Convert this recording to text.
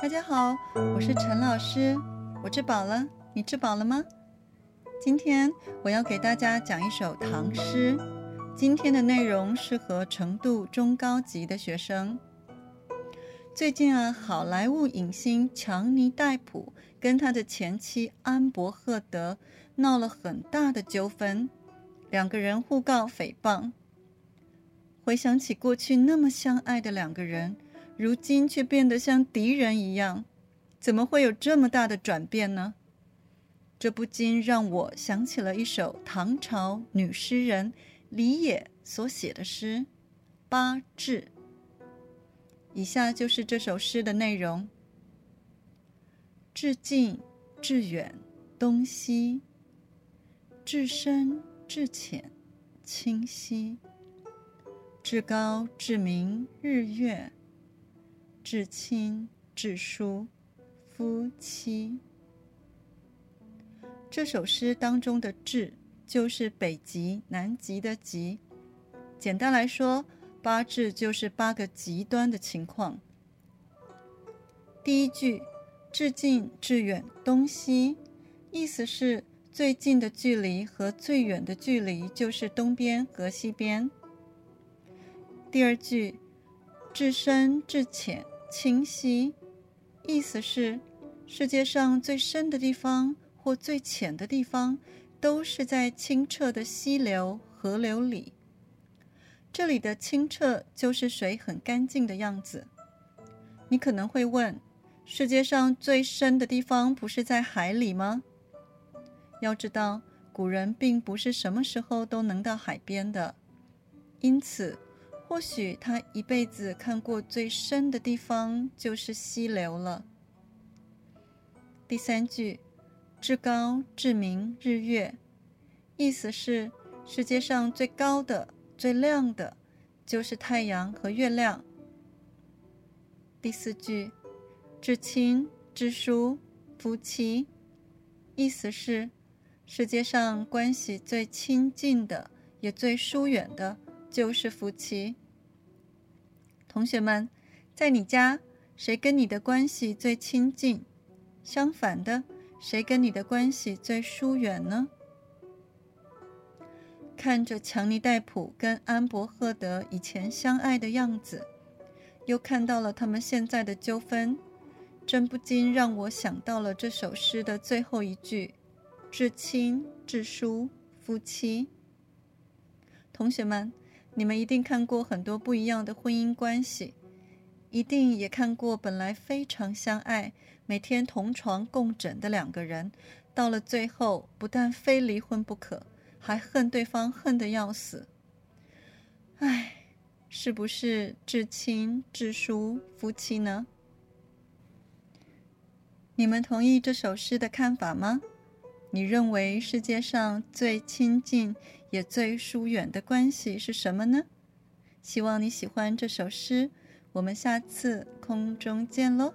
大家好，我是陈老师。我吃饱了，你吃饱了吗？今天我要给大家讲一首唐诗。今天的内容适合程度中高级的学生。最近啊，好莱坞影星强尼戴普跟他的前妻安伯赫德闹了很大的纠纷，两个人互告诽谤。回想起过去那么相爱的两个人。如今却变得像敌人一样，怎么会有这么大的转变呢？这不禁让我想起了一首唐朝女诗人李野所写的诗《八至》。以下就是这首诗的内容：至近至远东西，至深至浅清晰，至高至明日月。至亲至疏，夫妻。这首诗当中的“至”就是北极、南极的“极”。简单来说，八至就是八个极端的情况。第一句“至近至远东西”，意思是最近的距离和最远的距离就是东边和西边。第二句“至深至浅”。清晰，意思是世界上最深的地方或最浅的地方，都是在清澈的溪流、河流里。这里的清澈就是水很干净的样子。你可能会问：世界上最深的地方不是在海里吗？要知道，古人并不是什么时候都能到海边的，因此。或许他一辈子看过最深的地方就是溪流了。第三句，至高至明日月，意思是世界上最高的、最亮的，就是太阳和月亮。第四句，至亲至疏夫妻，意思是世界上关系最亲近的，也最疏远的。就是夫妻。同学们，在你家，谁跟你的关系最亲近？相反的，谁跟你的关系最疏远呢？看着强尼戴普跟安伯赫德以前相爱的样子，又看到了他们现在的纠纷，真不禁让我想到了这首诗的最后一句：“至亲至疏，夫妻。”同学们。你们一定看过很多不一样的婚姻关系，一定也看过本来非常相爱、每天同床共枕的两个人，到了最后不但非离婚不可，还恨对方恨得要死。唉，是不是至亲至疏夫妻呢？你们同意这首诗的看法吗？你认为世界上最亲近也最疏远的关系是什么呢？希望你喜欢这首诗，我们下次空中见喽。